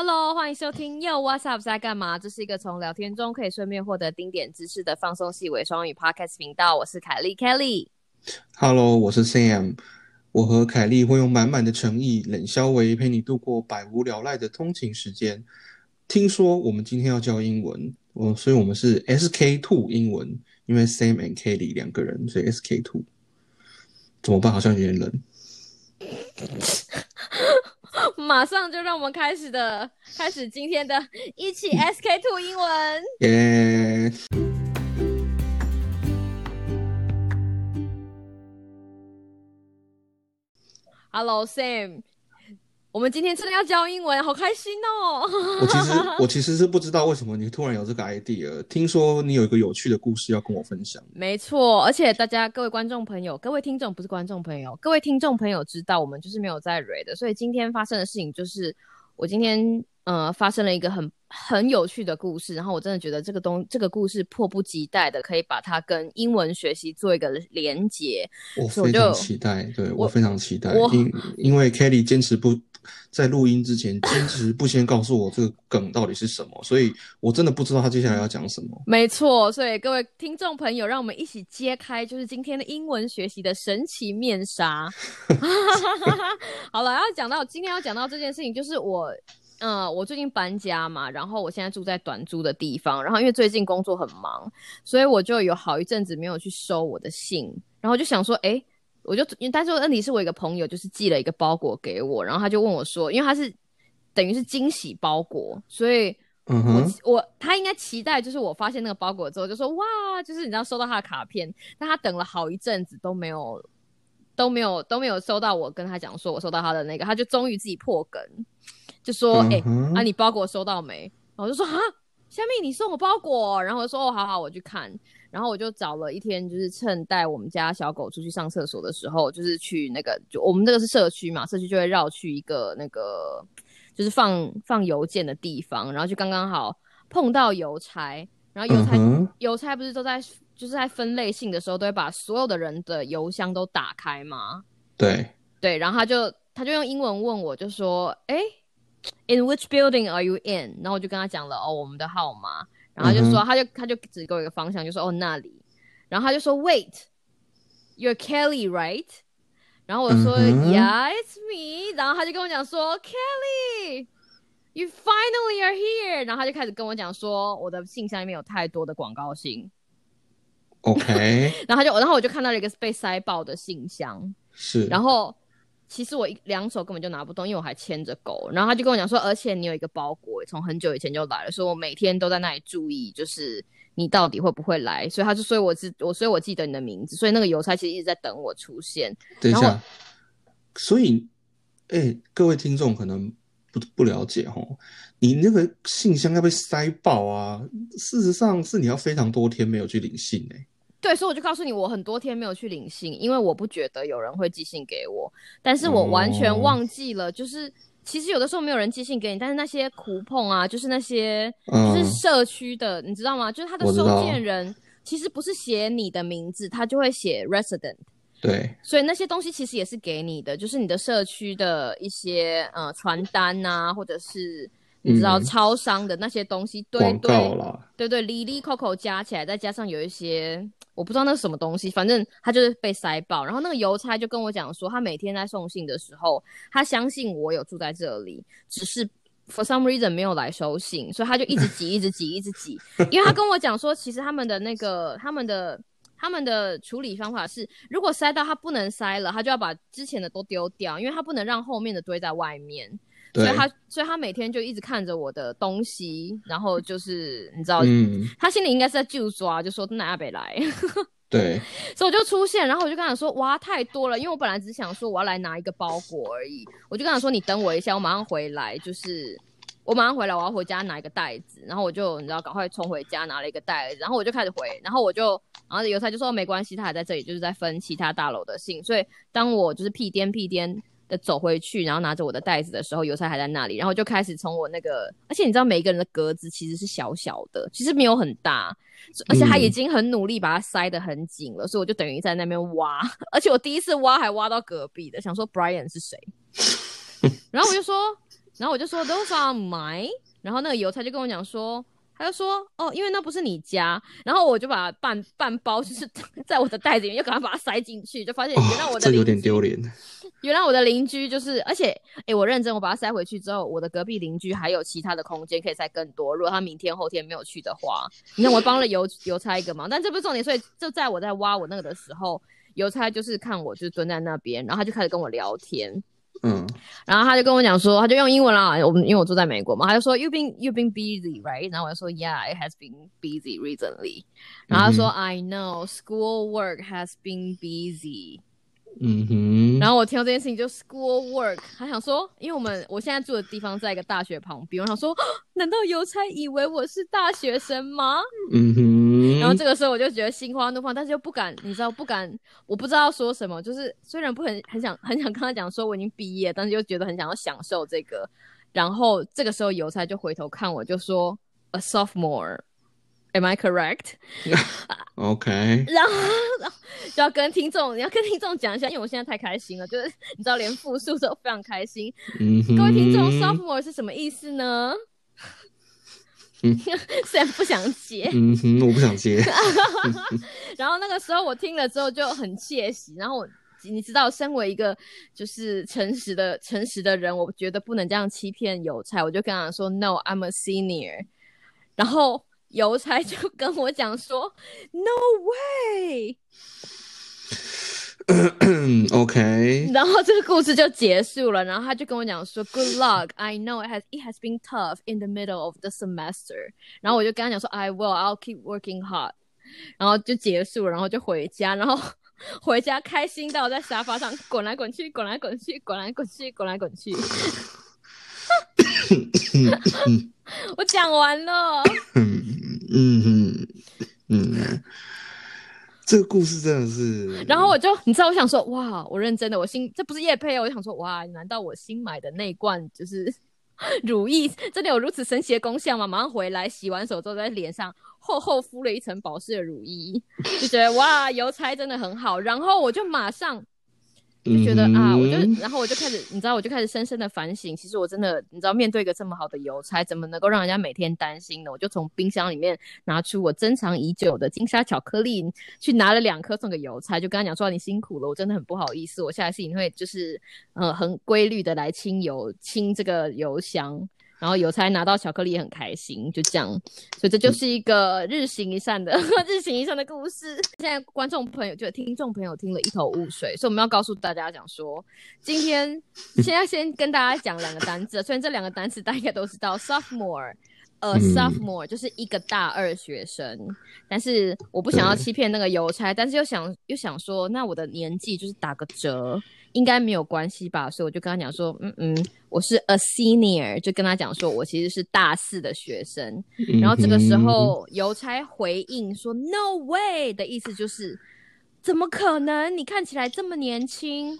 Hello，欢迎收听 Yo What's Up 在干嘛？这是一个从聊天中可以顺便获得丁点知识的放松系伪双语 Podcast 频道。我是凯莉 Kelly。Hello，我是 Sam。我和凯莉会用满满的诚意、冷消维陪你度过百无聊赖的通勤时间。听说我们今天要教英文，我所以我们是 SK Two 英文，因为 Sam and Kelly 两个人，所以 SK Two。怎么办？好像有点冷。马上就让我们开始的，开始今天的一起 SK Two 英文。耶、Hello Sam，我们今天真的要教英文，好开心哦！我其实我其实是不知道为什么你突然有这个 idea。听说你有一个有趣的故事要跟我分享。没错，而且大家各位观众朋友、各位听众不是观众朋友，各位听众朋友知道我们就是没有在蕊的，所以今天发生的事情就是我今天呃发生了一个很很有趣的故事，然后我真的觉得这个东这个故事迫不及待的可以把它跟英文学习做一个连接。我非常期待，对我我非常期待，因因为 Kelly 坚持不在录音之前坚持不先告诉我这个梗到底是什么，所以我真的不知道他接下来要讲什么。没错，所以各位听众朋友，让我们一起揭开就是今天的英文学习的神奇面纱。好了，要讲到今天要讲到这件事情，就是我，嗯，我最近搬家嘛，然后我现在住在短租的地方，然后因为最近工作很忙，所以我就有好一阵子没有去收我的信，然后就想说，哎。我就，但是问题是我一个朋友就是寄了一个包裹给我，然后他就问我说，因为他是等于是惊喜包裹，所以嗯哼，我我他应该期待，就是我发现那个包裹之后，就说哇，就是你知道收到他的卡片，但他等了好一阵子都没有都没有都没有收到我跟他讲说我收到他的那个，他就终于自己破梗，就说哎、啊你包裹收到没？然后我就说啊，虾米？你送我包裹，然后我就说哦好好我去看，然后我就找了一天，就是趁带我们家小狗出去上厕所的时候，就是去那个就我们这个是社区嘛，社区就会绕去一个那个就是放放邮件的地方，然后就刚刚好碰到邮差，然后邮差、嗯，邮差不是都在就是在分类信的时候都会把所有的人的邮箱都打开吗？对，对，然后他就他就用英文问我，就说，哎，In which building are you in？然后我就跟他讲了哦我们的号码，然后就说，嗯他就他就指给我一个方向，就说哦那里，然后他就说，Wait，you're Kelly right？然后我说、嗯 Yeah，it's me。然后他就跟我讲说，Kelly，you finally are here。然后他就开始跟我讲说，我的信箱里面有太多的广告信，OK，然后他就然后我就看到了一个被塞爆的信箱，是，然后其实我一两手根本就拿不动，因为我还牵着狗。然后他就跟我讲说，而且你有一个包裹，从很久以前就来了，所以我每天都在那里注意，就是你到底会不会来。所以他就，所以我知我，所以我记得你的名字，所以那个邮差其实一直在等我出现。等一下，所以，哎、各位听众可能不不了解哦，你那个信箱要被塞爆啊！事实上是你要非常多天没有去领信哎、对，所以我就告诉你，我很多天没有去领信，因为我不觉得有人会寄信给我，但是我完全哦忘记了，就是其实有的时候没有人寄信给你，但是那些苦碰啊，就是那些就是嗯社区的，你知道吗？就是他的收件人其实不是写你的名字，他就会写 resident。对，所以那些东西其实也是给你的，就是你的社区的一些呃传单呐、或者是你知道嗯超商的那些东西，对广告对啦，对对，里里扣扣加起来，再加上有一些我不知道那是什么东西，反正他就是被塞爆。然后那个邮差就跟我讲说，他每天在送信的时候，他相信我有住在这里，只是 for some reason 没有来收信，所以他就一直挤，一直挤，一直挤。因为他跟我讲说，其实他们的那个他们的。他们的处理方法是，如果塞到他不能塞了，他就要把之前的都丢掉，因为他不能让后面的堆在外面。所以，他，所以他每天就一直看着我的东西，然后就是你知道，嗯，他心里应该是在就抓，就说那阿北来，对，所以我就出现，然后我就跟他说，哇，太多了，因为我本来只想说我要来拿一个包裹而已，我就跟他说，你等我一下，我马上回来，就是我马上回来，我要回家拿一个袋子，然后我就你知道赶快冲回家拿了一个袋子，然后我就开始回，然后我就，然后邮差就说没关系，他还在这里，就是在分其他大楼的信，所以当我就是屁颠屁颠。的走回去，然后拿着我的袋子的时候，邮差还在那里，然后就开始从我那个，而且你知道每一个人的格子其实是小小的，其实没有很大，而且他已嗯经很努力把它塞得很紧了，所以我就等于在那边挖，而且我第一次挖还挖到隔壁的，想说 Brian 是谁，然后我就说然后我就说 Those are mine。然后那个邮差就跟我讲说，他就说哦，因为那不是你家。然后我就把半半包就是 在我的袋子里面，又赶快把它塞进去，就发现原来我的这有点丢脸。原来我的邻居就是，而且哎，我认真，我把它塞回去之后，我的隔壁邻居还有其他的空间可以塞更多。如果他明天后天没有去的话，你看我帮了邮邮差一个忙，但这不是重点。所以就在我在挖我那个的时候，邮差就是看我就蹲在那边，然后他就开始跟我聊天。嗯，然后他就跟我讲说，他就用英文啦，我们因为我住在美国嘛，他就说 You've been you've been busy right？然后我就说 Yeah, it has been busy recently。然后他说 I know school work has been busy。嗯哼，然后我听到这件事情就 school work，他想说，因为我们我现在住的地方在一个大学旁边，我想说，难道邮差以为我是大学生吗？嗯哼，然后这个时候我就觉得心花怒放，但是又不敢，你知道不敢，我不知道说什么，就是虽然不很很想很想跟他讲说我已经毕业，但是又觉得很想要享受这个，然后这个时候邮差就回头看我，就说 a sophomore。Am I correct? OK。然后，然后就要跟听众，你要跟听众讲一下，因为我现在太开心了，就是你知道，连复述都非常开心。嗯，各位听众，sophomore 是什么意思呢？嗯，虽然不想接，嗯哼，我不想接。然后那个时候我听了之后就很窃喜，然后我你知道，身为一个就是诚实的诚实的人，我觉得不能这样欺骗邮差，我就跟他说：“No, I'm a senior。”然后。邮差就跟我讲说：“No way。”OK，然后这个故事就结束了。然后他就跟我讲说：“Good luck. I know it has it has been tough in the middle of the semester。”然后我就跟他讲说：“I will. I'll keep working hard。”然后就结束了，然后就回家。然后回家开心到在沙发上滚来滚去，滚来滚去，滚来滚去，滚来滚去。我讲完了。嗯嗯嗯，这个故事真的是。然后我就，你知道，我想说，哇，我认真的，我新这不是叶配哦，我想说，哇，难道我新买的那罐就是 乳液，真的有如此神奇的功效吗？马上回来洗完手之后，在脸上厚厚敷了一层保湿的乳液，就觉得哇，邮差真的很好。然后我就马上。就觉得啊，我就然后我就开始，你知道，我就开始深深的反省。其实我真的，你知道，面对一个这么好的邮差，怎么能够让人家每天担心呢？我就从冰箱里面拿出我珍藏已久的金沙巧克力，去拿了两颗送给邮差，就跟他讲说：“你辛苦了，我真的很不好意思，我下一次一定会就是呃很规律的来清邮清这个邮箱。”然后邮差拿到巧克力也很开心，就这样，所以这就是一个日行一善的 日行一善的故事。现在观众朋友就听众朋友听了一头雾水，所以我们要告诉大家讲说，今天 现在先跟大家讲两个单词，虽然这两个单词大家都知道，sophomore，呃，sophomore 就是一个大二学生，但是我不想要欺骗那个邮差，但是又想又想说，那我的年纪就是打个折。应该没有关系吧，所以我就跟他讲说，嗯嗯，我是 a senior，就跟他讲说我其实是大四的学生。然后这个时候邮差回应说 no way 的意思就是，怎么可能？你看起来这么年轻。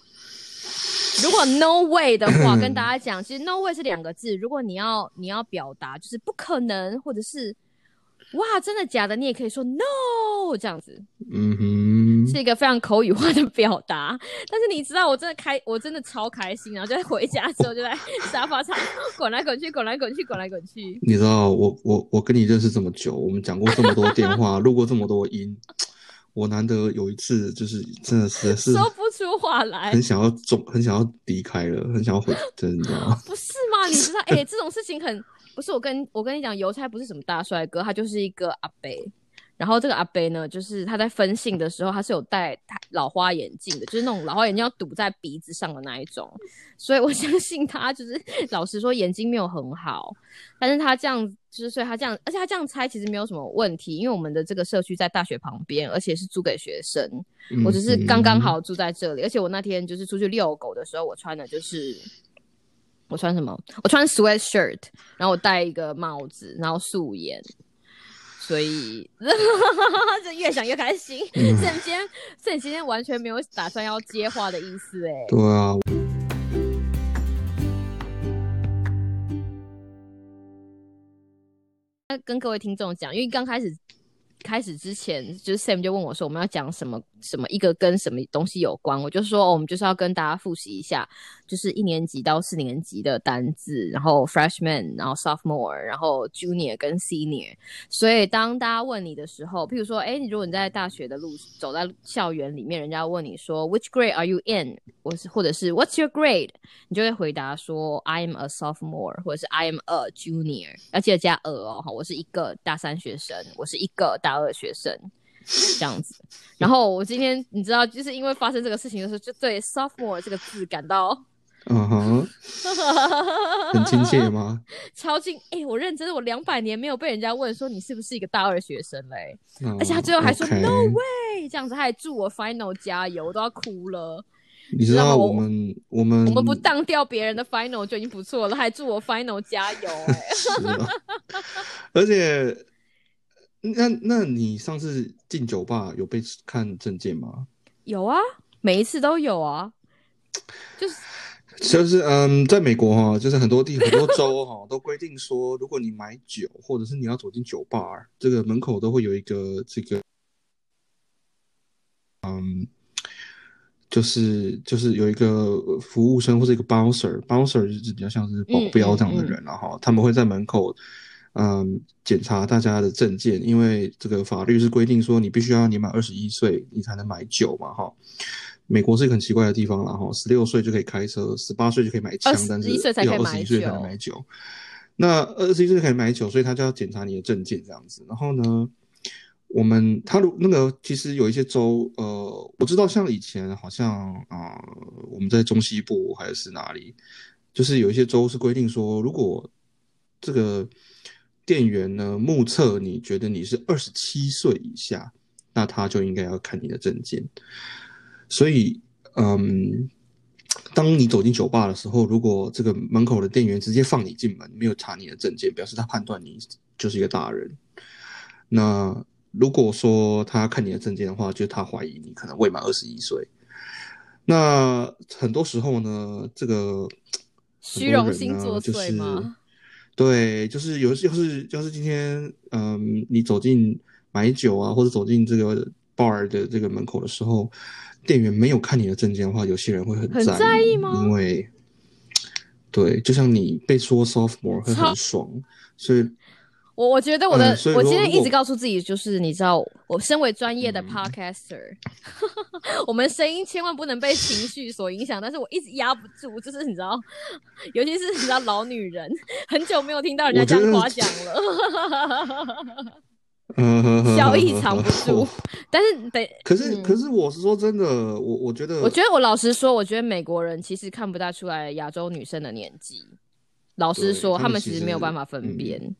如果 no way 的话，跟大家讲，其实 no way 是两个字。如果你要你要表达就是不可能，或者是。哇，真的假的？你也可以说 no 这样子，嗯哼，是一个非常口语化的表达。但是你知道，我真的开，我真的超开心，然后就在回家之后就在沙发上滚来滚去，滚来滚去，滚来滚去。你知道，我我我跟你认识这么久，我们讲过这么多电话，录过这么多音，我难得有一次就是真的是是说不出话来，很想要走，很想要离开了，很想要回，真的不是吗？你知道，哎，这种事情很。不是我跟我跟你讲，邮差不是什么大帅哥，他就是一个阿伯。然后这个阿伯呢，就是他在分信的时候，他是有戴老花眼镜的，就是那种老花眼镜要堵在鼻子上的那一种。所以我相信他就是老实说眼睛没有很好，但是他这样就是所以他这样，而且他这样猜其实没有什么问题，因为我们的这个社区在大学旁边，而且是租给学生。我只是刚刚好住在这里，而且我那天就是出去遛狗的时候，我穿的就是。我穿什么？我穿 sweat shirt，然后我戴一个帽子，然后素颜，所以 就越想越开心。所以今天，所以今天完全没有打算要接话的意思，哎。对啊。跟各位听众讲，因为刚开始开始之前，就是 Sam 就问我说，我们要讲什么什么一个跟什么东西有关，我就说、我们就是要跟大家复习一下，就是一年级到四年级的单字，然后 freshman，然后 sophomore，然后 junior 跟 senior。所以当大家问你的时候，譬如说，哎，你如果你在大学的路走在校园里面，人家问你说 Which grade are you in？或是或者是 What's your grade？你就会回答说 I am a sophomore，或者是 I am a junior，要记得加 a 哦，我是一个大三学生，我是一个大二学生。这样子，然后我今天你知道，就是因为发生这个事情的时候，就对 sophomore 这个字感到嗯哼，很亲切吗？超近。哎、我认真的，我两百年没有被人家问说你是不是一个大二学生嘞、嗯而且他最后还说 no way，这样子，他还祝我 final 加油，我都要哭了。你知道我我们我们我们不当掉别人的 final 就已经不错了，还祝我 final 加油、哎，而且那那你上次进酒吧有被看证件吗？有啊，每一次都有啊，就是就是嗯，在美国哈，就是很多地很多州哈 都规定说，如果你买酒或者是你要走进酒吧，这个门口都会有一个这个，嗯，就是就是有一个服务生或者一个 bouncer，bouncer 就是比较像是保镖这样的人然后他们会在门口。嗯，检查大家的证件，因为这个法律是规定说你必须要年满二十一岁，你才能买酒嘛，哈。美国是一个很奇怪的地方啦，哈，十六岁就可以开车，十八岁就可以买枪，但是21岁才可以要二十一岁才能酒买酒。那二十一岁就可以买酒，所以他就要检查你的证件这样子。然后呢，我们他如那个其实有一些州，呃，我知道像以前好像啊、呃我们在中西部还是哪里，就是有一些州是规定说，如果这个店员呢目测你觉得你是二十七岁以下，那他就应该要看你的证件。所以，嗯，当你走进酒吧的时候，如果这个门口的店员直接放你进门，没有查你的证件，表示他判断你就是一个大人。那如果说他看你的证件的话，就是他怀疑你可能未满二十一岁。那很多时候呢，这个虚荣心作祟吗？对，就是有，要是要是今天，嗯，你走进买酒啊，或者走进这个 bar 的这个门口的时候，店员没有看你的证件的话，有些人会很很在在意吗？因为，对，就像你被说 sophomore 会很爽，所以我我觉得我的，嗯我今天一直告诉自己，就是你知道，我身为专业的嗯 podcaster，、我们声音千万不能被情绪所影响。但是我一直压不住，就是你知道，尤其是你知道老女人，很久没有听到人家这样夸奖了，呃，笑意藏不住。但是得，可是，嗯可是我是说真的，我我觉得，我觉得我老实说，我觉得美国人其实看不大出来亚洲女生的年纪。老实对说，他们其实没有办法分嗯辨。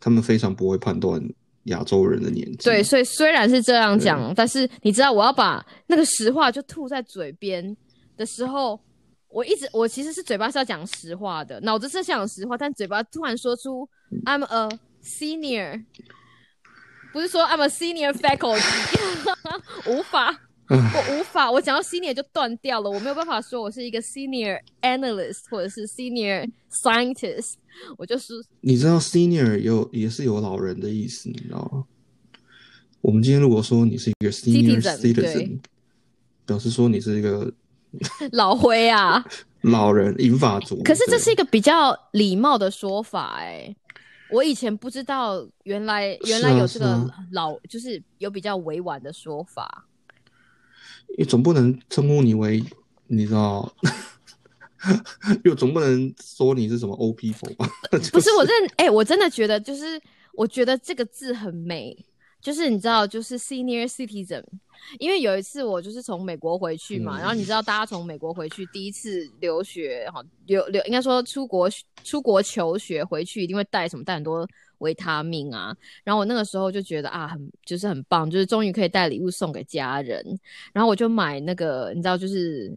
他们非常不会判断亚洲人的年纪。对，所以虽然是这样讲，但是你知道，我要把那个实话就吐在嘴边的时候，我一直我其实是嘴巴是要讲实话的，脑子是想实话，但嘴巴突然说出 I'm a senior，不是说 I'm a senior faculty，无法。我无法，我讲到 senior 就断掉了，我没有办法说我是一个 senior analyst 或者是 senior scientist，我就是你知道 senior 有也是有老人的意思，你知道吗？我们今天如果说你是一个 senior Citizen，citizen，表示说你是一个 老灰啊。老人银发族。可是这是一个比较礼貌的说法、哎，我以前不知道，原来原来有这个是啊老，就是有比较委婉的说法。你总不能称呼你为你知道，又总不能说你是什么 O people 吧？不是我认，哎、我真的觉得，就是我觉得这个字很美，就是你知道，就是 senior citizen。因为有一次我就是从美国回去嘛，嗯然后你知道大家从美国回去第一次留学，哈，留留应该说出国出国求学回去一定会带什么带很多维他命啊，然后我那个时候就觉得啊很就是很棒，就是终于可以带礼物送给家人，然后我就买那个你知道就是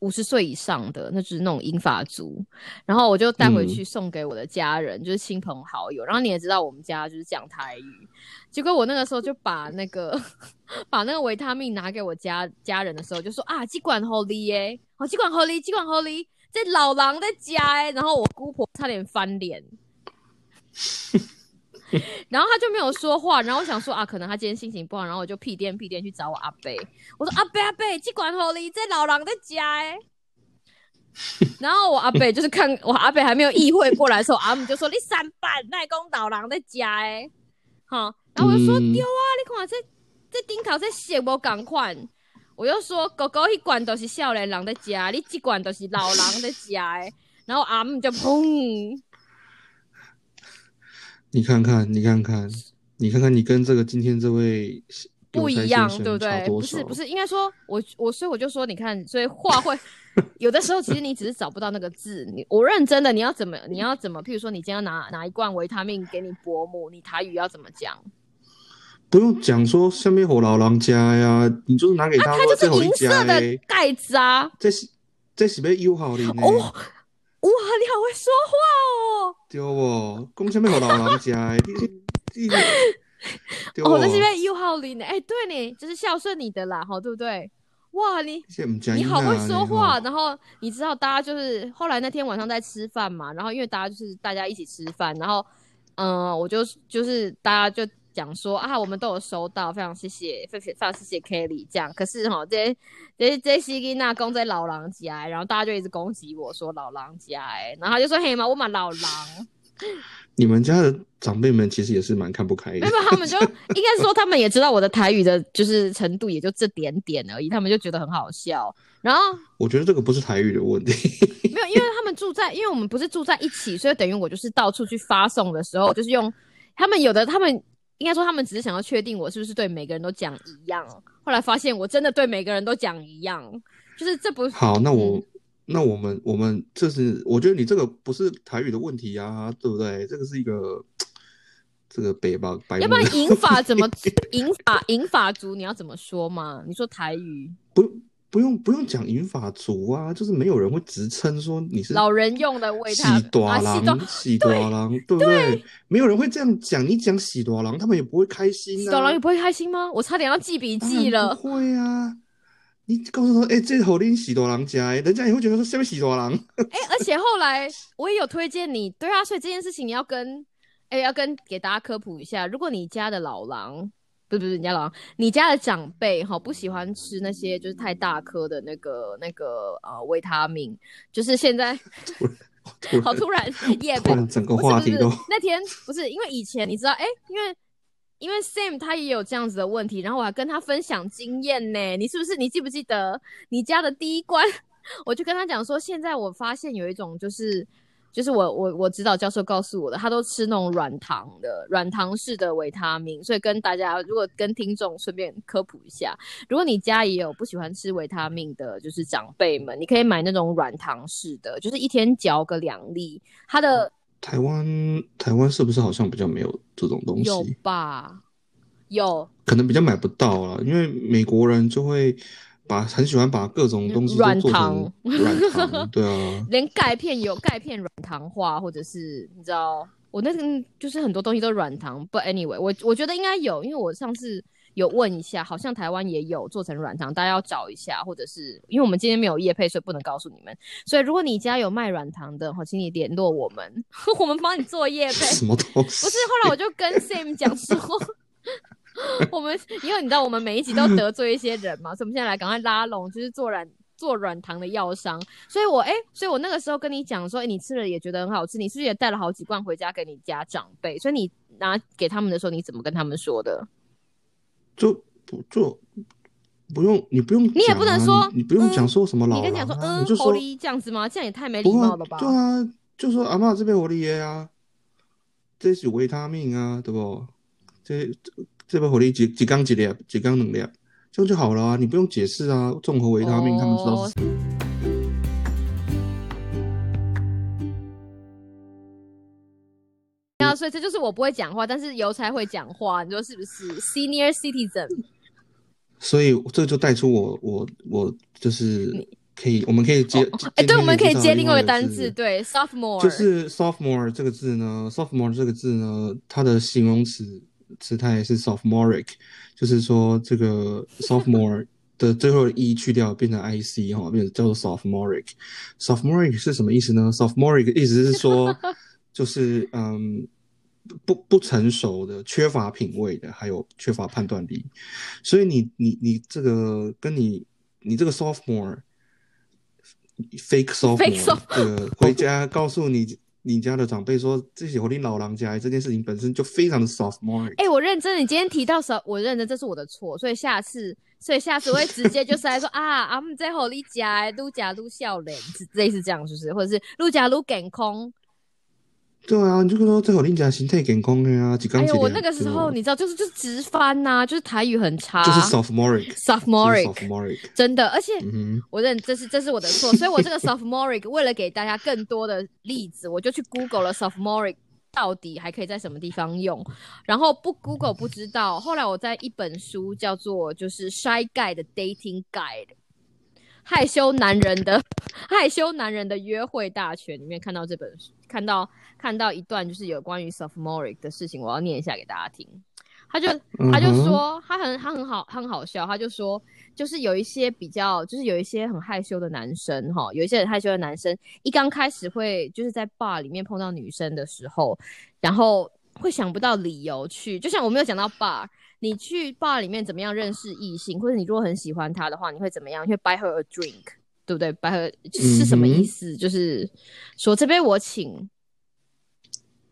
五十岁以上的，那就是那种英法族，然后我就带回去送给我的家人，就是亲朋好友。然后你也知道我们家就是讲台语，结果我那个时候就把那个 把那个维他命拿给我家家人的时候，就说啊，这管好利耶，哦，这管好利，这管好利，这老狼在家哎，然后我姑婆差点翻脸。然后他就没有说话，然后我想说啊，可能他今天心情不好，然后我就屁颠屁颠去找我阿伯，我说阿伯阿伯，这管好你这老人在家哎。然后我阿伯就是看我阿伯还没有意会过来的时候，阿姆就说你三板赖公老人在家哎，好，然后我就说丢啊，你看这这顶头这写无赶快，我就说狗狗一管都是少年人在家，你一管都是老人在家哎，然后阿姆就砰。你看看，你看看，你看看，你跟这个今天这位不一样，对不对？不是，不是，应该说，我我所以我就说，你看，所以话会 有的时候，其实你只是找不到那个字。你我认真的，你要怎么，你要怎么？譬如说，你今天拿拿一罐维他命给你伯母，你台语要怎么讲？不用讲说下面火老狼家呀，你就是拿给他，他就是银色的盖子啊。这是这是被友好的哦。哇，你好会说话哦！对哦，讲什么给老人家 的？哦，这是因为友好的呢。哎，对呢，就是孝顺你的啦，哈，对不对？哇，你你好会说话。然后你知道，大家就是后来那天晚上在吃饭嘛，然后因为大家就是大家一起吃饭，然后嗯，我就就是大家就。讲说啊，我们都有收到，非常谢谢，非常谢谢 Kelly 这样。可是哈，这这这西吉娜公在老狼家，然后大家就一直攻击我说老狼家，哎，然后他就说嘿嘛，我嘛老狼。你们家的长辈们其实也是蛮看不开的，没有，他们就应该说他们也知道我的台语的就是程度也就这点点而已，他们就觉得很好笑。然后 我觉得这个不是台语的问题，没有，因为他们住在，因为我们不是住在一起，所以等于我就是到处去发送的时候，就是用他们有的他们。应该说，他们只是想要确定我是不是对每个人都讲一样。后来发现，我真的对每个人都讲一样，就是这不好。那我那我们我们这是，我觉得你这个不是台语的问题啊，对不对？这个是一个这个北吧白。要不然，引法怎么引法引法族你要怎么说嘛？你说台语不？不用不用讲银发族啊，就是没有人会直称说你是老人用的味道。喜多郎，喜多郎，对不对？没有人会这样讲，你讲喜多郎，他们也不会开心。喜多郎也不会开心吗？我差点要记笔记了。不会啊，你告诉他，哎，这好拎喜多郎家，人家也会觉得说下面喜多郎。哎，而且后来我也有推荐你，对啊，所以这件事情你要跟，哎，要跟给大家科普一下，如果你家的老狼。不是不是，你家老你家的长辈哈不喜欢吃那些就是太大颗的那个那个呃维他命，就是现在好突然，也不整个话题都那天不是因为以前你知道哎，因为因为 Sam 他也有这样子的问题，然后我还跟他分享经验呢，你是不是你记不记得你家的第一关，我就跟他讲说，现在我发现有一种就是。就是我我我指导教授告诉我的，他都吃那种软糖的软糖式的维他命，所以跟大家如果跟听众顺便科普一下，如果你家也有不喜欢吃维他命的，就是长辈们，你可以买那种软糖式的，就是一天嚼个两粒。它的台湾台湾是不是好像比较没有这种东西？有吧？有，可能比较买不到啊，因为美国人就会。把很喜欢把各种东西软糖，软糖，对啊，连钙片有钙片软糖化，或者是你知道，我那个就是很多东西都软糖。But anyway，我我觉得应该有，因为我上次有问一下，好像台湾也有做成软糖，大家要找一下，或者是因为我们今天没有叶配，所以不能告诉你们。所以如果你家有卖软糖的，好，请你联络我们，我们帮你做叶配。什么东西？不是，后来我就跟 Sam 讲说。我们因为你知道，我们每一集都得罪一些人嘛，所以我们现在来赶快拉拢，就是做软做软糖的药商。所以我哎，所以我那个时候跟你讲说，哎，你吃了也觉得很好吃，你是不是也带了好几罐回家给你家长辈？所以你拿给他们的时候，你怎么跟他们说的？就不就不用你不用，你也不能说，你不用讲说什么老，你跟讲说嗯，就说这样子吗？这样也太没礼貌了吧？对啊，就说阿妈这边活力耶啊，这是维他命啊，对不？这。这边火力几几缸几粒，几缸能量，这样就好了啊！你不用解释啊。综合维他命，他们知道是。啊，所以这就是我不会讲话，但是邮差会讲话，你说是不是？Senior citizen。所以这就带出我我我就是可以，我们可以接哎，对，我们可以接另外一个单字，对，sophomore。就是 sophomore 这个字呢，sophomore 这个字呢，它的形容词。词态是 sophomoric，就是说这个 sophomore 的最后的 e 去掉，变成 ic 哈，变成叫做 sophomoric。sophomoric 是什么意思呢？sophomoric 意思是说，就是嗯，不不成熟的、缺乏品味的，还有缺乏判断力。所以你你你这个跟你你这个 sophomore fake sophomore 这个回家告诉你。你家的长辈说自己活你老狼家这件事情本身就非常的 soft m o r e。哎，我认真，你今天提到时，我认真，这是我的错，所以下次，所以下次我会直接就是来说 啊，阿姆在火里家，撸家撸笑脸，类似这样，是不是？或者是撸家撸健康。对啊，你就说最好你讲形态健康的啊，几刚。哎呦，我那个时候你知道，就是就是直翻呐，就是台语很差，就是 sophomoric，sophomoric，真的，而且我认这是这是我的错，所以我这个 sophomoric 为了给大家更多的例子，我就去 Google 了 sophomoric 到底还可以在什么地方用，然后不 Google 不知道，后来我在一本书叫做就是 Shy Guy 的 Dating Guide。害羞男人的 害羞男人的约会大全里面看到这本书，看到看到一段就是有关于 sophomoric 的事情，我要念一下给大家听。他就他就说他很他很好他很好笑，他就说就是有一些比较就是有一些很害羞的男生哈，有一些很害羞的男生一刚开始会就是在 bar 里面碰到女生的时候，然后会想不到理由去，就像我没有讲到 bar。你去 bar 里面怎么样认识异性，或者你如果很喜欢他的话，你会怎么样？你会 buy her a drink，对不对？buy her 是什么意思？就是说这杯我请，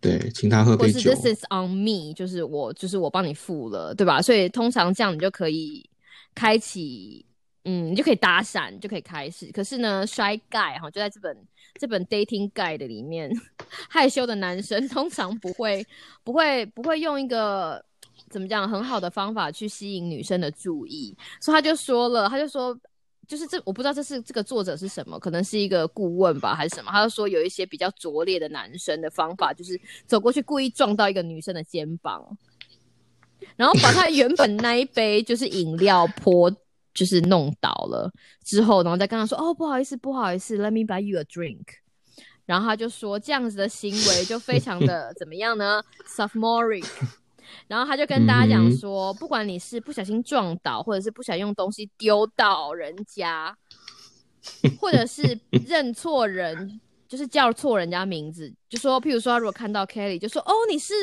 对，请他喝杯酒。或是 this is on me，就是我就是我帮你付了，对吧？所以通常这样你就可以开启，嗯，你就可以搭讪，就可以开始。可是呢，shy guy 哈，就在这本这本 dating guide 里面，害羞的男生通常不会不会不会用一个。怎么讲？很好的方法去吸引女生的注意，所以他就说了，他就说，就是这我不知道这是这个作者是什么，可能是一个顾问吧，还是什么？他就说有一些比较拙劣的男生的方法，就是走过去故意撞到一个女生的肩膀，然后把他原本那一杯就是饮料泼，就是弄倒了之后，然后再跟他说：“哦，不好意思，不好意思，Let me buy you a drink。”然后他就说这样子的行为就非常的怎么样呢？Sophomoric。然后他就跟大家讲说，不管你是不小心撞倒，或者是不小心用东西丢到人家，或者是 认错人，就是叫错人家名字，就说，譬如说，如果看到 Kelly，就说，哦，你是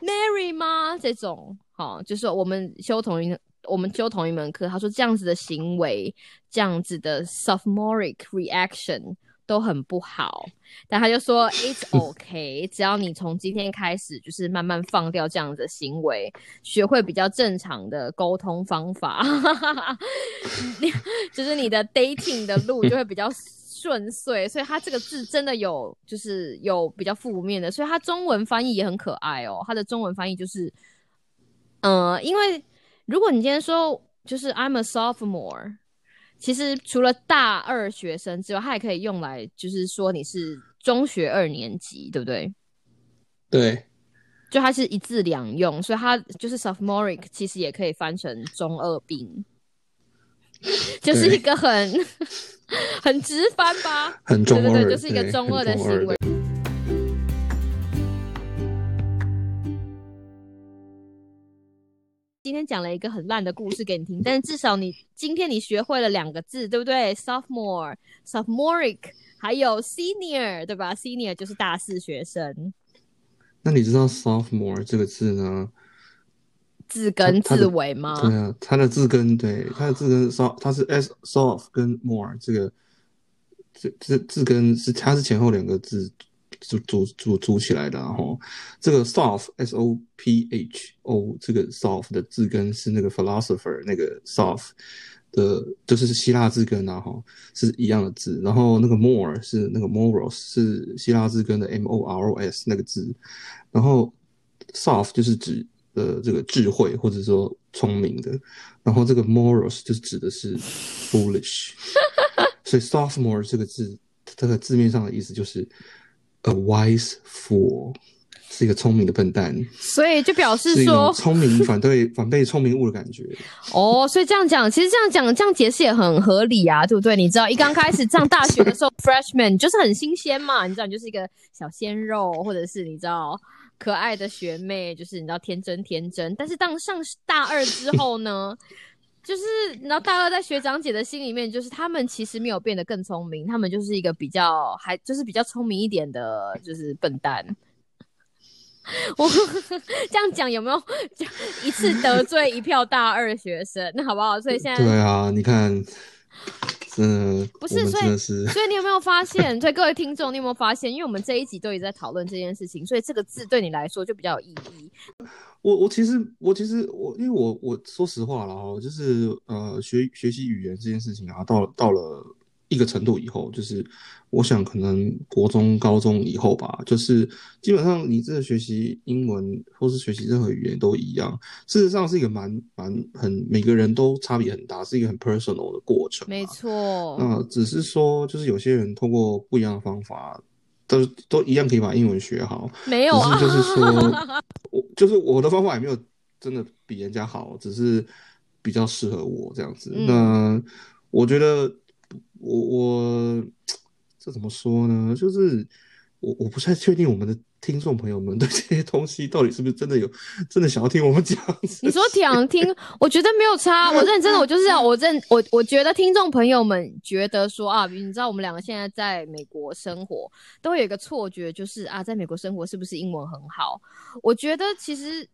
Mary 吗？这种，好，就是我们修同一，我们修同一门课，他说这样子的行为，这样子的 sophomoric reaction。都很不好，但他就说 It's OK，只要你从今天开始就是慢慢放掉这样的行为，学会比较正常的沟通方法，就是你的 dating 的路就会比较顺遂。所以他这个字真的有就是有比较负面的，所以他中文翻译也很可爱哦。他的中文翻译就是，呃，因为如果你今天说就是 I'm a sophomore。其实除了大二学生之外，它也可以用来，就是说你是中学二年级，对不对？对，就它是一字两用，所以它就是 sophomoric，其实也可以翻成中二病，就是一个很 很直翻吧，很中二，对对对，就是一个中二的行为。今天讲了一个很烂的故事给你听，但是至少你今天你学会了两个字，对不对？Sophomore、Sophomoric，还有 Senior，对吧？Senior 就是大四学生。那你知道 Sophomore 这个字呢？字根字尾吗？对啊，它的字根对，它的字根 s o 它是 s soft 跟 more 这个这这字根是它是前后两个字。组组组组起来的，然后这个 soft s o p h o 这个 soft 的字根是那个 philosopher 那个 soft 的，就是希腊字根然后是一样的字。然后那个 more 是那个 moros 是希腊字根的 m o r o s 那个字。然后 soft 就是指呃这个智慧或者说聪明的。然后这个 moros 就是指的是 foolish。所以 sophomore 这个字它的字面上的意思就是。A wise fool 是一个聪明的笨蛋，所以就表示说聪明反对反被聪明误的感觉。哦，所以这样讲，其实这样讲这样解释也很合理啊，对不对？你知道一刚开始上大学的时候，freshman 就是很新鲜嘛，你知道你就是一个小鲜肉，或者是你知道可爱的学妹，就是你知道天真天真。但是当上大二之后呢？就是，然后大二在学长姐的心里面，就是他们其实没有变得更聪明，他们就是一个比较还就是比较聪明一点的，就是笨蛋。我 这样讲有没有一次得罪一票大二学生？那好不好？所以现在对啊，你看，真的不是，所以所以你有没有发现？所以各位听众，你有没有发现？因为我们这一集都一直在讨论这件事情，所以这个字对你来说就比较有意义。我我其实我其实我因为我我说实话了哈，就是呃学学习语言这件事情啊，到到了一个程度以后，就是我想可能国中高中以后吧，就是基本上你真的学习英文或是学习任何语言都一样，事实上是一个蛮蛮很每个人都差别很大，是一个很 personal 的过程。没错。那只是说，就是有些人通过不一样的方法。都都一样可以把英文学好，没有啊，就是说，我就是我的方法也没有真的比人家好，只是比较适合我这样子。那我觉得，我我这怎么说呢？就是我我不太确定我们的。听众朋友们对这些东西到底是不是真的有真的想要听我们讲？你说想听，我觉得没有差。我认真的，我就是要我认我我觉得听众朋友们觉得说啊，你知道我们两个现在在美国生活，都有一个错觉，就是啊，在美国生活是不是英文很好？我觉得其实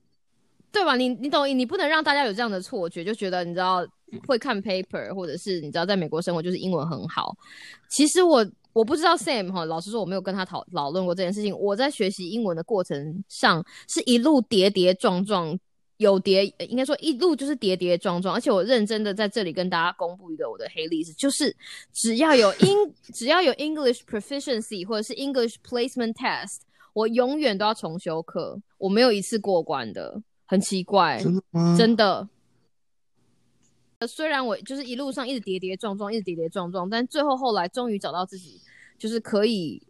对吧？你你懂，你不能让大家有这样的错觉，就觉得你知道会看 paper，或者是你知道在美国生活就是英文很好。其实我。我不知道 Sam 哈，老实说我没有跟他讨讨论过这件事情。我在学习英文的过程上是一路跌跌撞撞，有跌应该说一路就是跌跌撞撞。而且我认真的在这里跟大家公布一个我的黑历史，就是只要有英 只要有 English proficiency 或者是 English placement test，我永远都要重修课，我没有一次过关的，很奇怪，真的吗？真的。虽然我就是一路上一直跌跌撞撞，一直跌跌撞撞，但最后后来终于找到自己。就是可以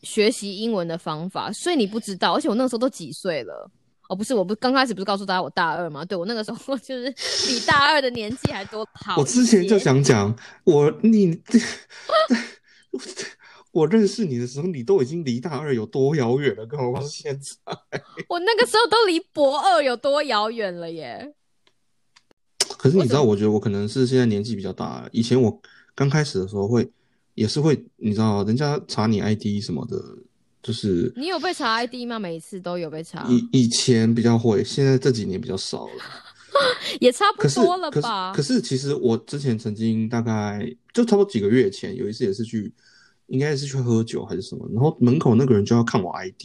学习英文的方法，所以你不知道，而且我那个时候都几岁了哦，不是，我不刚开始不是告诉大家我大二吗？对我那个时候 就是比大二的年纪还多好。我之前就想讲，我你 我认识你的时候，你都已经离大二有多遥远了，更何况现在。我那个时候都离博二有多遥远了耶。可是你知道，我觉得我可能是现在年纪比较大，以前我刚开始的时候会。也是会，你知道，人家查你 ID 什么的，就是你有被查 ID 吗？每一次都有被查。以以前比较会，现在这几年比较少了，也差不多了吧？可是其实我之前曾经大概就差不多几个月前，有一次也是去，应该是去喝酒还是什么，然后门口那个人就要看我 ID，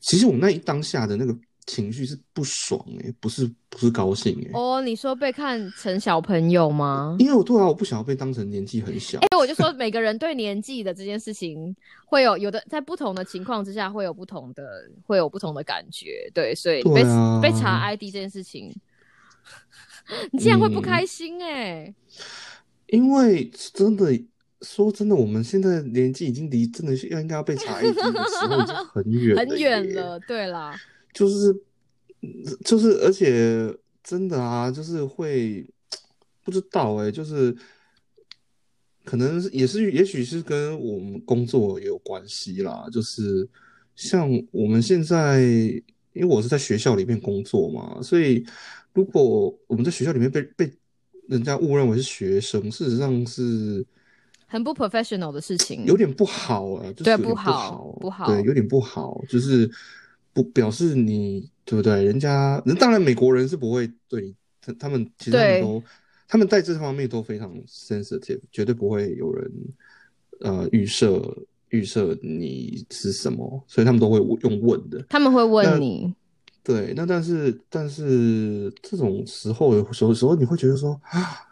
其实我那一当下的那个。情绪是不爽哎，不是不是高兴哎。哦，你说被看成小朋友吗？因为我对啊，我不想要被当成年纪很小。哎，我就说每个人对年纪的这件事情，会有有的在不同的情况之下会有不同的会有不同的感觉。对，所以被被查 ID 这件事情，你竟然会不开心哎？因为真的说真的，我们现在年纪已经离真的是要应该要被查 ID 的时候已经很远 很远了。对啦。就是，就是，而且真的啊，就是会不知道哎，就是可能也是，也许是跟我们工作也有关系啦。就是像我们现在，因为我是在学校里面工作嘛，所以如果我们在学校里面被被人家误认为是学生，事实上是很不 professional 的事情，有点不好啊，就是不好，不好，对，有点不好，就是。不表示你对不对？人家人当然美国人是不会对他他们其实他们都他们在这方面都非常 sensitive，绝对不会有人呃预设预设你是什么，所以他们都会用问的。他们会问你，对，那但是但是这种时候有时候时候你会觉得说啊。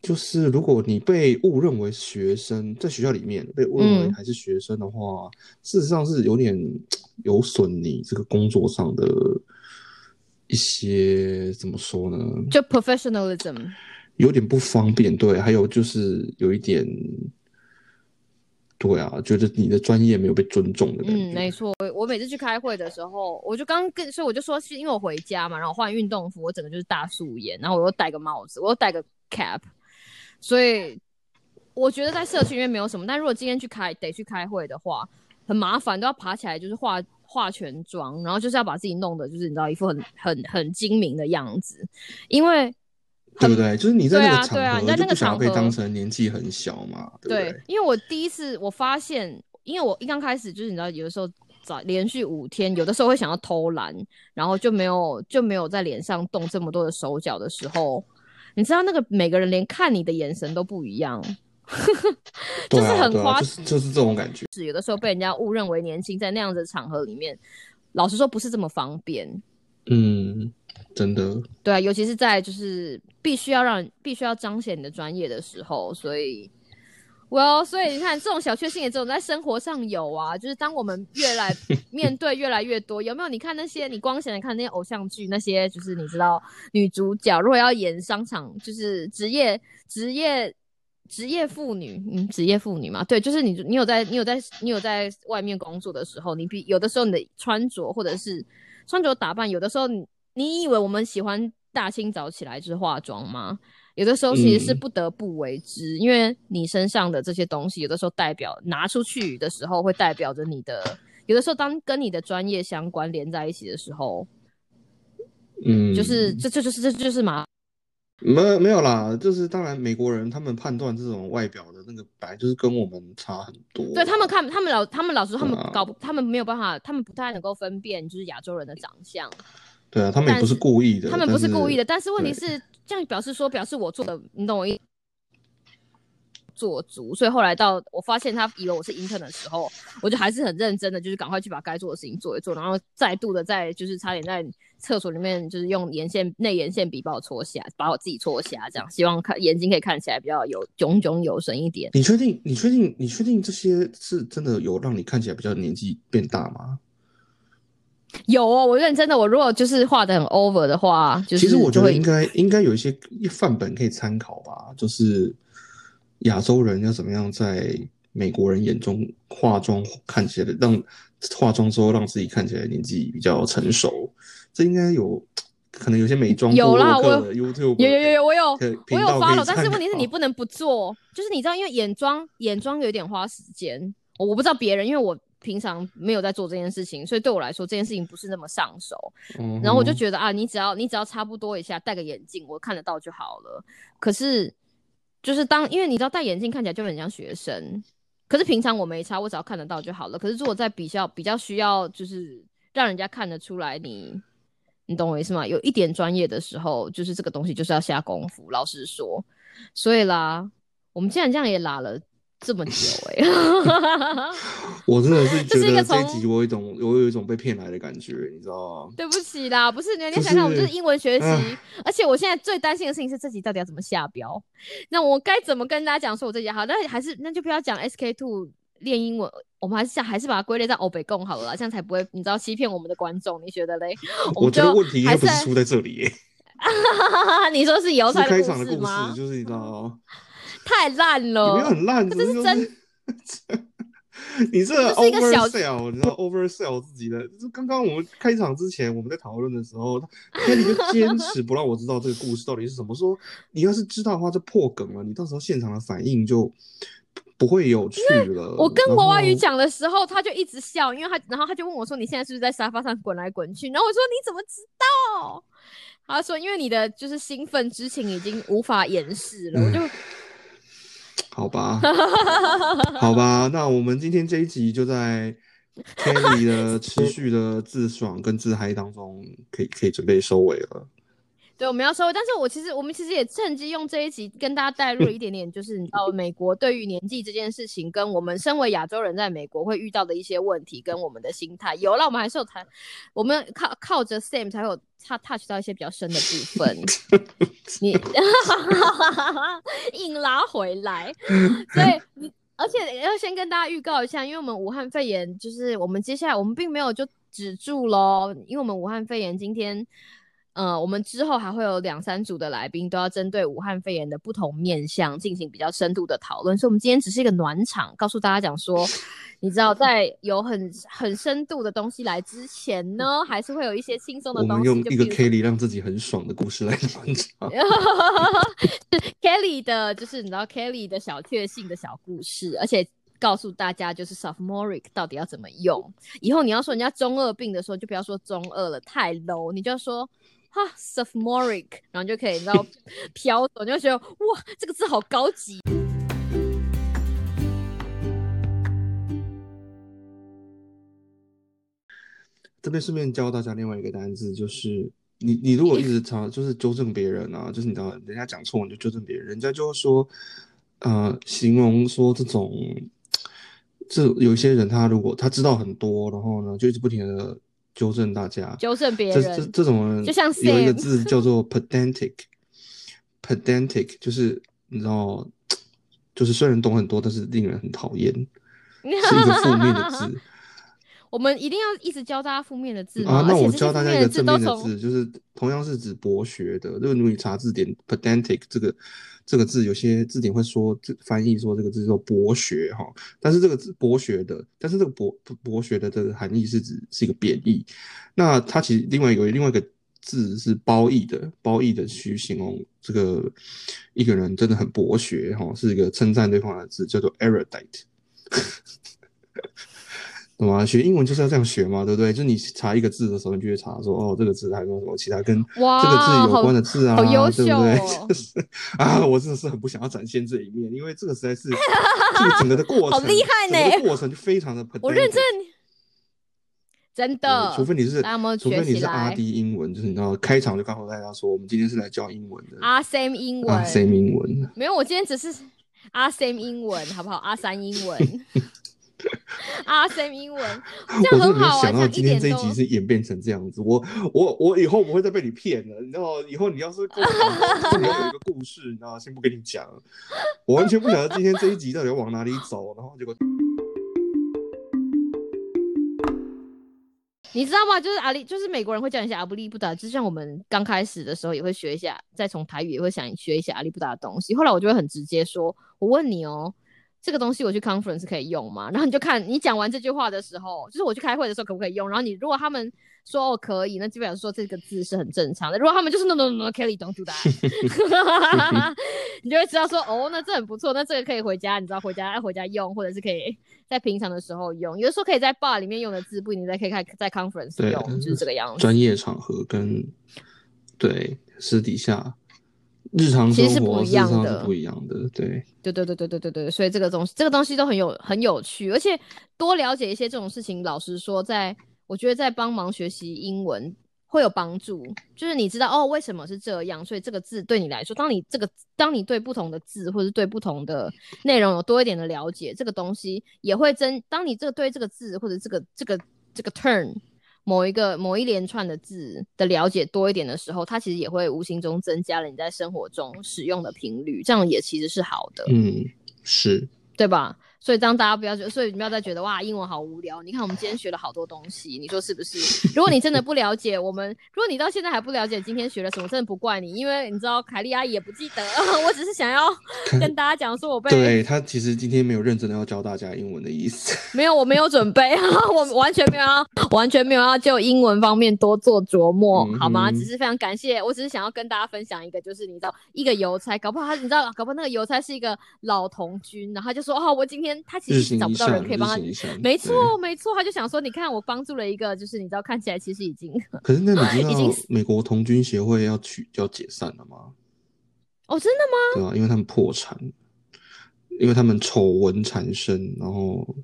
就是如果你被误认为学生，在学校里面被误认为还是学生的话，事实上是有点有损你这个工作上的一些怎么说呢？就 professionalism 有点不方便，对，还有就是有一点，对啊，觉得你的专业没有被尊重的感觉。嗯，没错，我每次去开会的时候，我就刚跟，所以我就说是因为我回家嘛，然后换运动服，我整个就是大素颜，然后我又戴个帽子，我又戴个 cap。所以我觉得在社区里面没有什么，但如果今天去开得去开会的话，很麻烦，都要爬起来就是化化全妆，然后就是要把自己弄的就是你知道一副很很很精明的样子，因为对不对？就是你在那个对啊，你在那个场合被当成年纪很小嘛，对不对？因为我第一次我发现，因为我一刚开始就是你知道有的时候。早连续五天，有的时候会想要偷懒，然后就没有就没有在脸上动这么多的手脚的时候，你知道那个每个人连看你的眼神都不一样，就是很夸，就是就是这种感觉。是有的时候被人家误认为年轻，在那样的场合里面，老实说不是这么方便。嗯，真的。对啊，尤其是在就是必须要让必须要彰显你的专业的时候，所以。well，所以你看，这种小确幸也只有在生活上有啊。就是当我们越来 面对越来越多，有没有？你看那些你光显的看那些偶像剧，那些就是你知道女主角如果要演商场，就是职业职业职业妇女，嗯，职业妇女嘛，对，就是你你有在你有在你有在外面工作的时候，你比有的时候你的穿着或者是穿着打扮，有的时候你你以为我们喜欢大清早起来就是化妆吗？有的时候其实是不得不为之，因为你身上的这些东西，有的时候代表拿出去的时候，会代表着你的。有的时候，当跟你的专业相关连在一起的时候，嗯，就是这这就是这就是嘛，没没有啦，就是当然美国人他们判断这种外表的那个白，就是跟我们差很多。对他们看，他们老他们老师，他们搞他们没有办法，他们不太能够分辨就是亚洲人的长相。对啊，他们也不是故意的，他们不是故意的，但是问题是。这样表示说，表示我做的，你懂我意？做足，所以后来到我发现他以为我是 intern 的时候，我就还是很认真的，就是赶快去把该做的事情做一做，然后再度的在就是差点在厕所里面就是用眼线内眼线笔把我戳瞎，把我自己戳瞎，这样希望看眼睛可以看起来比较有炯炯有神一点。你确定？你确定？你确定这些是真的有让你看起来比较年纪变大吗？有哦，我认真的。我如果就是画的很 over 的话，就是其实我觉得应该应该有一些范本可以参考吧。就是亚洲人要怎么样在美国人眼中化妆看起来让化妆之后让自己看起来年纪比较成熟，这应该有可能有些美妆有啦，我 YouTube 有有有有我有我有发了，但是问题是你不能不做，就是你知道，因为眼妆眼妆有点花时间，我不知道别人，因为我。平常没有在做这件事情，所以对我来说这件事情不是那么上手。然后我就觉得啊，你只要你只要差不多一下，戴个眼镜我看得到就好了。可是就是当因为你知道戴眼镜看起来就很像学生，可是平常我没差，我只要看得到就好了。可是如果在比较比较需要就是让人家看得出来你你懂我意思吗？有一点专业的时候，就是这个东西就是要下功夫。老实说，所以啦，我们既然这样也拉了。这么久哎，我真的是觉得这集我有一种我有一种被骗来的感觉，你知道吗？对不起啦，不是你你想想，我就是英文学习，而且我现在最担心的事情是这集到底要怎么下标？那我该怎么跟大家讲说我这集好？那还是那就不要讲 SK two 练英文，我们还是想还是把它归类在欧北共好了，这样才不会你知道欺骗我们的观众，你觉得嘞？我觉得问题不是出在这里，你说是油菜开场的故事就是你知道。太烂了，没有很烂，这是真。你这 oversell，你知道 oversell 自己的。就刚刚我们开场之前，我们在讨论的时候，Kelly 就坚持不让我知道这个故事到底是什么。说你要是知道的话，就破梗了。你到时候现场的反应就不会有趣了。我跟娃娃鱼讲的时候，他就一直笑，因为他然后他就问我说：“你现在是不是在沙发上滚来滚去？”然后我说：“你怎么知道？”他说：“因为你的就是兴奋之情已经无法掩饰了。”我就。好吧，好吧，那我们今天这一集就在 Kelly 的持续的自爽跟自嗨当中，可以可以准备收尾了。对，我们要收尾，但是我其实我们其实也趁机用这一集跟大家带入一点点，就是你知道美国对于年纪这件事情，跟我们身为亚洲人在美国会遇到的一些问题，跟我们的心态。有了，我们还是有谈，我们靠靠着 Sam 才有他 touch 到一些比较深的部分。你 硬拉回来，所以你而且要先跟大家预告一下，因为我们武汉肺炎就是我们接下来我们并没有就止住喽，因为我们武汉肺炎今天。呃，我们之后还会有两三组的来宾，都要针对武汉肺炎的不同面向进行比较深度的讨论。所以，我们今天只是一个暖场，告诉大家讲说，你知道，在有很很深度的东西来之前呢，还是会有一些轻松的东西。我们用一个 Kelly 让自己很爽的故事来暖场。Kelly 的，就是你知道 Kelly 的小确幸的小故事，而且告诉大家就是 Sophomoric 到底要怎么用。以后你要说人家中二病的时候，就不要说中二了，太 low，你就要说。哈，sophomoric，然后就可以，你知道 飘走，你就觉得哇，这个字好高级。这边顺便教大家另外一个单字，就是你你如果一直常就是纠正别人啊，就是你知道人家讲错你就纠正别人，人家就会说，呃，形容说这种，这有一些人他如果他知道很多，然后呢就一直不停的纠正大家，纠正别人。这这，这种人就像有一个字叫做 pedantic，pedantic 就是你知道，就是虽然懂很多，但是令人很讨厌，是一个负面的字。我们一定要一直教大家负面的字吗？啊，那我教大家一个正面的字，就是同样是指博学的。如果你查字典，pedantic 这个这个字，有些字典会说这翻译说这个字叫博学哈，但是这个字博学的，但是这个博博学的这个含义是指是一个贬义。那它其实另外有另外一个字是褒义的，褒义的去形容这个一个人真的很博学哈，是一个称赞对方的字，叫做 erudite。懂吗？学英文就是要这样学嘛，对不对？就你查一个字的时候，你就会查说，哦，这个字还有没有什么其他跟哇这个字有关的字啊，好好优对不对？秀哦 就是啊，我真的是很不想要展现这一面，因为这个实在是这个整个的过程，好厉害呢过程就非常的。我认真，真的，除非你是除非你是阿来 D 英文，就是你知道开场就告诉大家说，我们今天是来教英文的阿 Sam 英文，啊，same 英文。没有，我今天只是阿 Sam 英文，好不好？阿三英文，阿 Sam 英文，这样我真的没想到今天这一集是演变成这样子，我我我以后不会再被你骗了，你知道，以后你要是跟我讲说你要有一个故事，你知道，先不跟你讲，我完全不晓得今天这一集到底要往哪里走，然后结果你知道吗？就是阿里，就是美国人会叫你一些阿布利布达，就像我们刚开始的时候也会学一下，再从台语也会想学一下阿里布达的东西。后来我就会很直接说，我问你哦，这个东西我去 conference 可以用吗？然后你就看你讲完这句话的时候，就是我去开会的时候可不可以用？然后你如果他们说哦可以，那基本上说这个字是很正常的。如果他们就是 no no no no，Kelly don't do that，你就会知道说哦，那这很不错，那这个可以回家，你知道回家要回家用，或者是可以在平常的时候用。有的时候可以在 bar 里面用的字，不一定在可以看在 conference 对用，就是这个样子。专业场合跟对私底下日常其实是不一样的不一样的，对，对对对对对对对，所以这个东西这个东西都很有很有趣，而且多了解一些这种事情，老实说在，我觉得在帮忙学习英文会有帮助。就是你知道哦，为什么是这样，所以这个字对你来说，当你这个当你对不同的字或者是对不同的内容有多一点的了解，这个东西也会增。当你这个对这个字或者这个这个这个 turn 某一个某一连串的字的了解多一点的时候，它其实也会无形中增加了你在生活中使用的频率，这样也其实是好的。嗯，是，对吧？所以这样大家不要觉得，所以你不要再觉得哇，英文好无聊。你看我们今天学了好多东西，你说是不是？如果你真的不了解我们，如果你到现在还不了解今天学了什么，真的不怪你，因为你知道凯莉阿姨也不记得。我只是想要跟大家讲说，我被对他其实今天没有认真的要教大家英文的意思，没有，我没有准备，我完全没有要，完全没有要就英文方面多做琢磨，好吗？只是非常感谢，我只是想要跟大家分享一个，就是你知道一个邮差，搞不好他你知道，搞不好那个邮差是一个老童军，然后他就说哦，我今天他其日实找不到人可以帮他没。错，没错，他就想说，你看我帮助了一个，就是你知道看起来其实已经可是那你知 道美国童军协会要取要解散了吗？哦，真的吗？对啊，因为他们破产，因为他们丑闻缠身，然后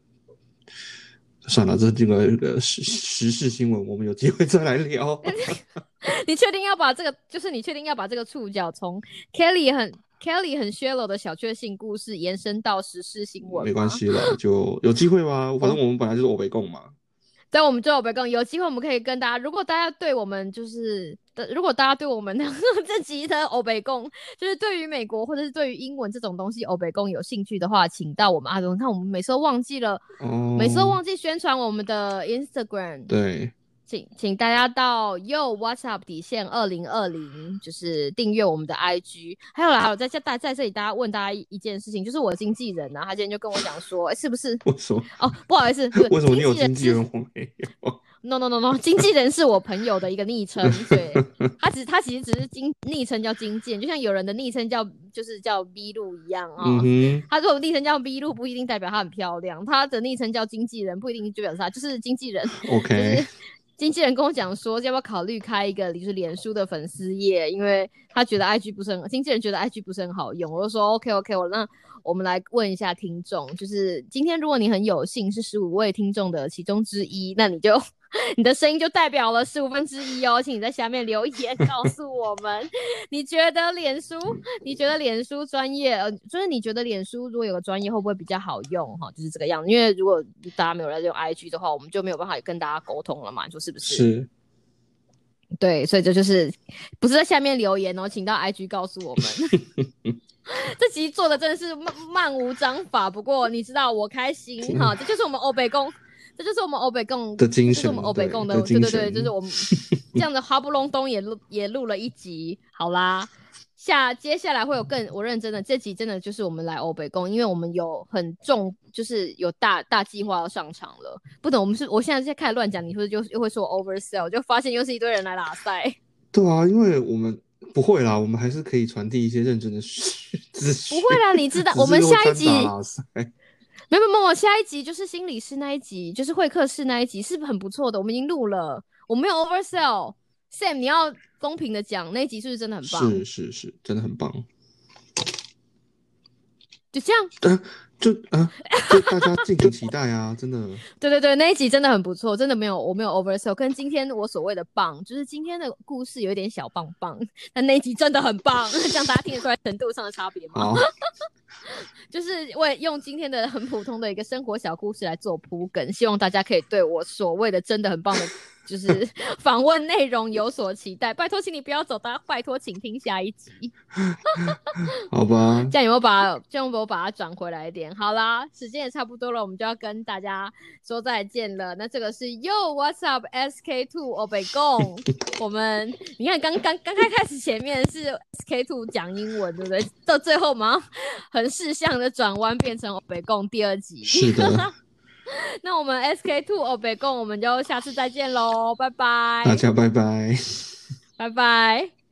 算了，这这个这个时时事新闻，我们有机会再来聊。你确定要把这个，就是你确定要把这个触角从 Kelly 很 Kelly 很 shallow 的小确幸故事延伸到时事新闻？没关。系了，就有机会吗。反正我们本来就是欧北共嘛。对，我们就欧北共有机会，我们可以跟大家，如果大家对我们就是，的如果大家对我们的 这集的欧北共，就是对于美国或者是对于英文这种东西欧北共有兴趣的话，请到我们阿东。看我们每次都忘记了，哦，每次都忘记宣传我们的 Instagram。对，请请大家到 Yo What's Up 底线二零二零，就是订阅我们的 IG。还有啦，还有在在在在这里，大家问大家一一件事情，就是我的经纪人啊，他今天就跟我讲说，哎、是不是？为什么？哦，不好意思，为什么你有经纪人我没有？？No No No No，经纪人是我朋友的一个昵称，对，他只他其实只是经昵称叫经纪人，就像有人的昵称叫就是叫 B 路一样啊。他如果昵称叫 B 路，不一定代表他很漂亮；他的昵称叫经纪人，不一定就表示他就是经纪人。就是 OK，经纪人跟我讲说，要不要考虑开一个就是脸书的粉丝页，因为他觉得 IG 不是很，经纪人觉得 IG 不是很好用。我就说 OK OK，我那我们来问一下听众，就是今天如果你很有幸是十五位听众的其中之一，那你就你的声音就代表了十五分之一哦，请你在下面留言告诉我们，你觉得脸书，你觉得脸书专业，呃，就是你觉得脸书如果有个专业会不会比较好用哈？就是这个样子，因为如果大家没有在用 IG 的话，我们就没有办法跟大家沟通了嘛，你说是不是？是。对，所以这就是不是在下面留言哦，请到 IG 告诉我们。这集做的真的是漫漫无章法，不过你知道我开心哈，这就是我们欧北共，这就是我们欧北共的精神，我们欧北共的，对对对，就是我们 这样子，哈不隆咚也录也录了一集，好啦。下接下来会有更我认真的这集真的就是我们来欧北宫，因为我们有很重就是有大大计划要上场了。不懂我们是我现在在开始乱讲，你会就又会说 oversell，就发现又是一堆人来拉塞。对啊，因为我们不会啦，我们还是可以传递一些认真的资讯。不会啦，你知道我们下一集没有没有，下一集就是心理师那一集，就是会客室那一集，是不是很不错的？我们已经录了，我没有 oversell。Sam，你要公平的讲，那一集是不是真的很棒？是是是，真的很棒。就这样，嗯，就啊，就大家敬请期待啊！真的，对对对，那一集真的很不错，真的没有我没有 oversell，跟今天我所谓的棒，就是今天的故事有点小棒棒，但那一集真的很棒，这样大家听得出来程度上的差别吗？就是为用今天的很普通的一个生活小故事来做铺梗，希望大家可以对我所谓的真的很棒的。就是 访问内容有所期待，拜托，请你不要走，大家拜托，请听下一集。好吧，这样有没有把这样有没有把它转回来一点？好啦，时间也差不多了，我们就要跟大家说再见了。那这个是 Yo，What's up，SK Two 欧北贡。我们你看，刚刚刚开开始前面是 SK Two 讲英文，对不对？到最后嘛，很事项的转弯变成欧北贡第二集。是的。那我们 SK Two 哦，北共，我们就下次再见喽，拜拜，大家拜拜，拜拜。